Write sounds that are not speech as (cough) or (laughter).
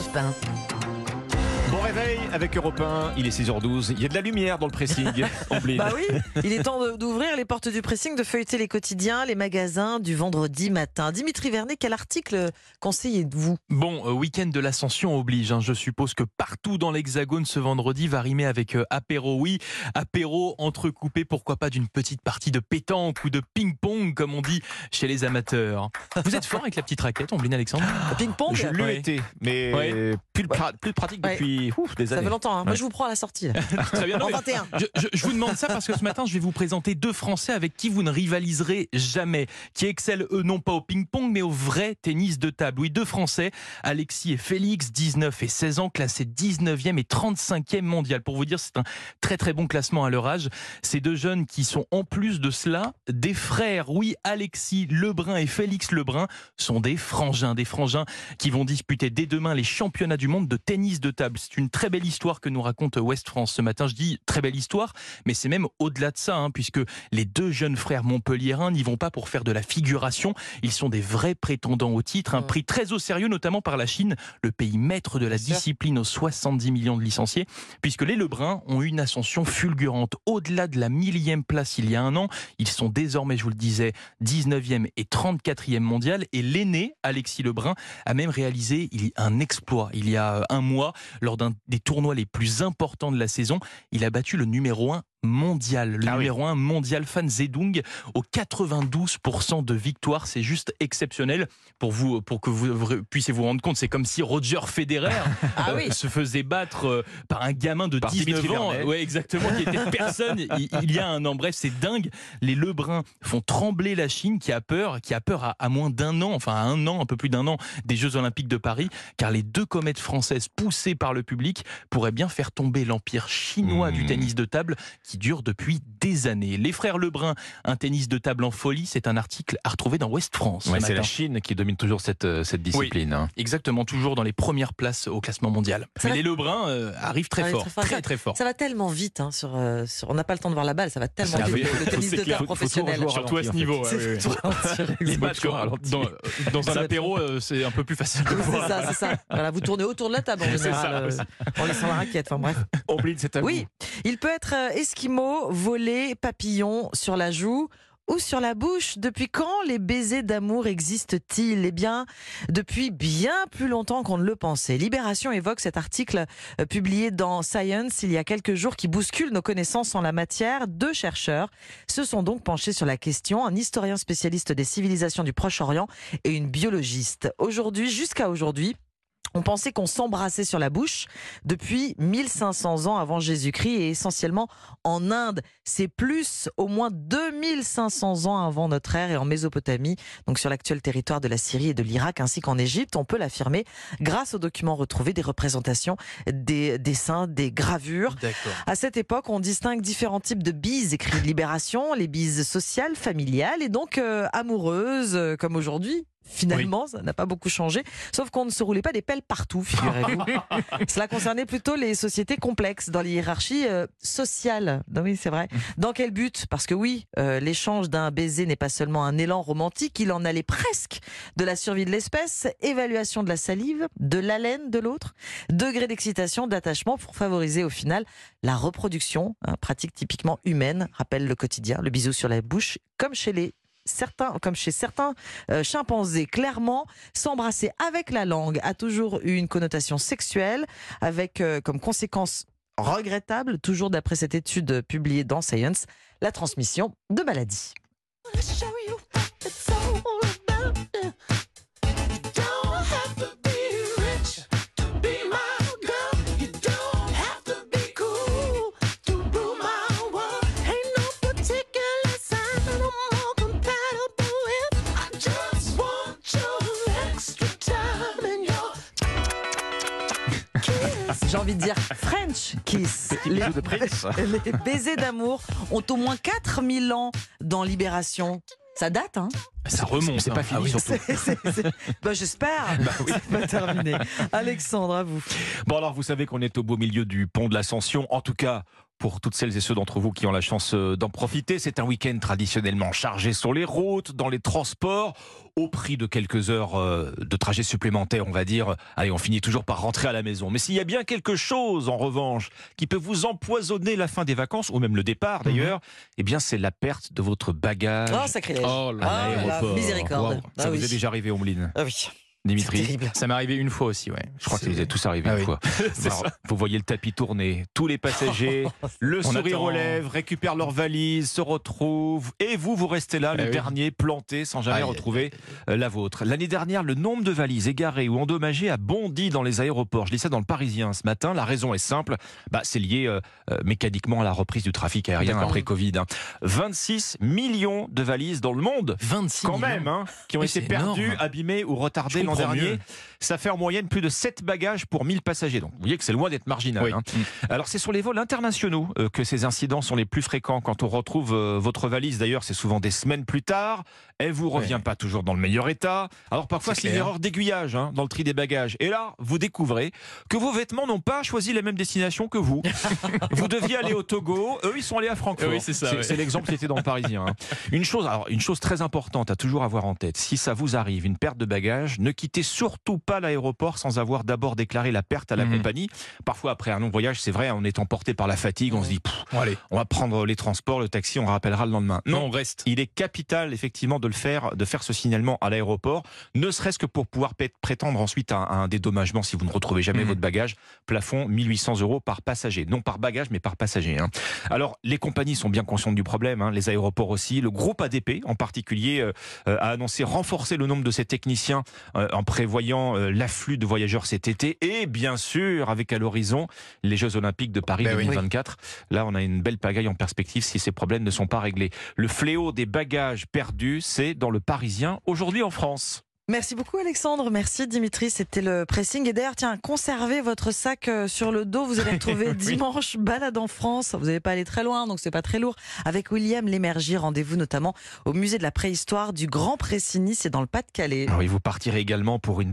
Europe 1. Bon réveil avec Europe 1, il est 6h12, il y a de la lumière dans le pressing. (laughs) Bah oui, il est temps d'ouvrir les portes du pressing, de feuilleter les quotidiens, les magasins du vendredi matin. Dimitri Vernet, quel article conseillez-vous? Bon, euh, week-end de l'ascension oblige. hein. Je suppose que partout dans l'Hexagone ce vendredi va rimer avec euh, apéro. Oui, apéro entrecoupé, pourquoi pas d'une petite partie de pétanque ou de ping-pong, comme on dit chez les amateurs. Vous êtes fort avec la petite raquette, Ombline Alexandre? Ping-pong? Je l'ai Ouais. été, mais Ouais. plus, pra- plus pratique Ouais. Depuis ouf, des Ça années. fait longtemps, hein. moi Ouais. je vous prends à la sortie. là. (laughs) Très bien. non, En mais 21. Je, je- je vous demande ça parce que ce matin, je vais vous présenter deux Français avec qui vous ne rivaliserez jamais, qui excellent eux non pas au ping-pong, mais au vrai tennis de table. Oui, deux Français, Alexis et Félix, 19 et 16 ans, classés 19e et 35e mondial. Pour vous dire, c'est un très très bon classement à leur âge. Ces deux jeunes qui sont en plus de cela des frères. Oui, Alexis Lebrun et Félix Lebrun sont des frangins, des frangins qui vont disputer dès demain les championnats du monde de tennis de table. C'est une très belle histoire que nous raconte West France ce matin. Je dis très belle histoire, mais c'est même au-delà de ça, hein, puisque les deux jeunes frères montpelliérains n'y vont pas pour faire de la figuration. Ils sont des vrais prétendants au titre, un prix très au sérieux, notamment par la Chine, le pays maître de la discipline aux 70 millions de licenciés, puisque les Lebrun ont eu une ascension fulgurante au-delà de la millième place il y a un an. Ils sont désormais, je vous le disais, 19e et 34e mondial. Et l'aîné, Alexis Lebrun, a même réalisé il y a un exploit. Il y a un mois, lors d'un des tournois les plus importants de la saison, il a battu le numéro 1 mondial. Le Ah oui. numéro 1 mondial, Fan Zedong, aux 92% de victoire. C'est juste exceptionnel pour vous, pour que vous puissiez vous rendre compte. C'est comme si Roger Federer (laughs) Ah euh, oui. se faisait battre euh, par un gamin de Par 19 Dimitri ans. Vernet. Ouais, exactement, qui était personne (laughs) il, il y a un an. Bref, c'est dingue. Les Lebruns font trembler la Chine qui a peur, qui a peur à, à moins d'un an, enfin à un an, un peu plus d'un an des Jeux Olympiques de Paris, car les deux comètes françaises poussées par le public pourraient bien faire tomber l'empire chinois du Mmh. tennis de table qui dure depuis des années. Les frères Lebrun, un tennis de table en folie, c'est un article à retrouver dans Ouest France. Ouais, c'est matin. la Chine qui domine toujours cette, euh, cette discipline. hein. Exactement, toujours dans les premières places au classement mondial. Ça Mais va- les Lebrun euh, arrivent très Arrivent fort, très fort. très très fort. Ça va tellement vite, hein, sur, euh, sur- on n'a pas le temps de voir la balle, ça va tellement Ah vite, le tennis c'est de table Faut- faut tout professionnel. au Surtout à ce niveau. fait. ouais, ouais, ouais. C'est ralentir. Les faut matchs toujours dans, un apéro, euh, c'est un peu plus facile de Oui, voir. c'est ça, c'est ça. Voilà, vous tournez autour de la table en général, ça, euh, en laissant la raquette. Enfin bref. Omblin, c'est à Oui, il peut être euh, esquimau, volé, papillon sur la joue ou sur la bouche. Depuis quand les baisers d'amour existent-ils? Eh bien, depuis bien plus longtemps qu'on ne le pensait. Libération évoque cet article euh, publié dans Science il y a quelques jours qui bouscule nos connaissances en la matière. Deux chercheurs se sont donc penchés sur la question, un historien spécialiste des civilisations du Proche-Orient et une biologiste. Aujourd'hui, jusqu'à aujourd'hui, on pensait qu'on s'embrassait sur la bouche depuis 1500 ans avant Jésus-Christ et essentiellement en Inde. C'est plus au moins 2500 ans avant notre ère et en Mésopotamie, donc sur l'actuel territoire de la Syrie et de l'Irak ainsi qu'en Égypte. On peut l'affirmer grâce aux documents retrouvés, des représentations, des dessins, des gravures. À cette époque, on distingue différents types de bises, écrit Libération, les bises sociales, familiales et donc euh, amoureuses, euh, comme aujourd'hui. Finalement, ça n'a pas beaucoup changé, sauf qu'on ne se roulait pas des pelles partout, figurez-vous. (laughs) Cela concernait plutôt les sociétés complexes dans les hiérarchies euh, sociales. Non, oui, c'est vrai. (laughs) Dans quel but? Parce que oui, euh, l'échange d'un baiser n'est pas seulement un élan romantique, il en allait presque de la survie de l'espèce, évaluation de la salive, de l'haleine de l'autre, degré d'excitation, d'attachement pour favoriser au final la reproduction, hein, pratique typiquement humaine, rappelle le quotidien, le bisou sur la bouche, comme chez les certains, comme chez certains euh, chimpanzés, clairement, s'embrasser avec la langue a toujours eu une connotation sexuelle, avec euh, comme conséquence regrettable, toujours d'après cette étude publiée dans Science, la transmission de maladies. J'ai envie de dire French kiss. Les, bisou de prince. les baisers d'amour ont au moins 4000 ans dans Libération. Ça date, hein? Ça remonte. C'est pas hein. fini, Ah oui. surtout. C'est- c'est- c'est- bah, J'espère. (laughs) C'est pas terminé. Alexandre, à vous. Bon alors vous savez qu'on est au beau milieu du pont de l'Ascension, en tout cas pour toutes celles et ceux d'entre vous qui ont la chance euh, d'en profiter. C'est un week-end traditionnellement chargé sur les routes, dans les transports, au prix de quelques heures euh, de trajet supplémentaires, on va dire. Allez, on finit toujours par rentrer à la maison. Mais s'il y a bien quelque chose, en revanche, qui peut vous empoisonner la fin des vacances, ou même le départ d'ailleurs, eh bien c'est la perte de votre bagage Oh, sacrilège. Oh là à Ah, la l'aéroport. miséricorde. Wow. Ah Ça oui. vous est déjà arrivé, Omeline Ah oui. Dimitri. Ça m'est arrivé une fois aussi, ouais. Je crois que ça vous est tous arrivé Ah une oui. fois. (laughs) Alors, vous voyez le tapis tourner, tous les passagers, (laughs) le On sourire attend. aux lèvres, récupèrent leurs valises, se retrouvent, et vous, vous restez là, le Eh oui. dernier, planté, sans jamais Aïe, retrouver euh, la vôtre. L'année dernière, le nombre de valises égarées ou endommagées a bondi dans les aéroports. Je lis ça dans le Parisien ce matin. La raison est simple, bah, c'est lié euh, euh, mécaniquement à la reprise du trafic aérien après Covid. hein. 26 millions de valises dans le monde 26 quand millions. même, hein, qui ont été énorme. abîmés ou retardés Je l'an dernier. mieux. Ça fait en moyenne plus de 7 bagages pour 1000 passagers. Donc vous voyez que c'est loin d'être marginal. Oui. hein. Alors c'est sur les vols internationaux euh, que ces incidents sont les plus fréquents. Quand on retrouve euh, votre valise, d'ailleurs, c'est souvent des semaines plus tard. Elle vous revient pas toujours dans le meilleur état. Alors parfois C'est une erreur d'aiguillage hein, dans le tri des bagages. Et là, vous découvrez que vos vêtements n'ont pas choisi la même destination que vous. (laughs) vous deviez aller au Togo, eux ils sont allés à Francfort. Oui, c'est ouais. L'exemple qui était dans le Parisien. hein. Une chose, alors une chose très importante à toujours avoir en tête. Si ça vous arrive, une perte de bagages, ne quittez surtout pas l'aéroport sans avoir d'abord déclaré la perte à la Mhm. compagnie. Parfois, après un long voyage, c'est vrai, on est emporté par la fatigue, on se dit, Pff, Bon, allez, on va prendre les transports, le taxi, on rappellera le lendemain. non, Non, on reste. il est capital effectivement de le faire, de faire ce signalement à l'aéroport, ne serait-ce que pour pouvoir prétendre ensuite à un, à un dédommagement si vous ne retrouvez jamais Mhm. votre bagage. Plafond 1800 euros par passager, non par bagage mais par passager. hein. Alors les compagnies sont bien conscientes du problème, hein, les aéroports aussi. Le groupe ADP en particulier euh, euh, a annoncé renforcer le nombre de ses techniciens euh, en prévoyant euh, l'afflux de voyageurs cet été et bien sûr avec à l'horizon les Jeux Olympiques de Paris Ben oui. 2024. Là, on a une belle pagaille en perspective si ces problèmes ne sont pas réglés. Le fléau des bagages perdus, c'est dans le Parisien aujourd'hui en France. Merci beaucoup Alexandre, merci Dimitri, c'était le pressing. Et d'ailleurs, tiens, conservez votre sac euh, sur le dos, vous allez retrouver (laughs) Oui. dimanche Balade en France. Vous n'allez pas aller très loin, donc c'est pas très lourd. Avec William Lémergie, rendez-vous notamment au musée de la préhistoire du Grand Pressigny, c'est dans le Pas-de-Calais. Ah Oui, vous partirez également pour une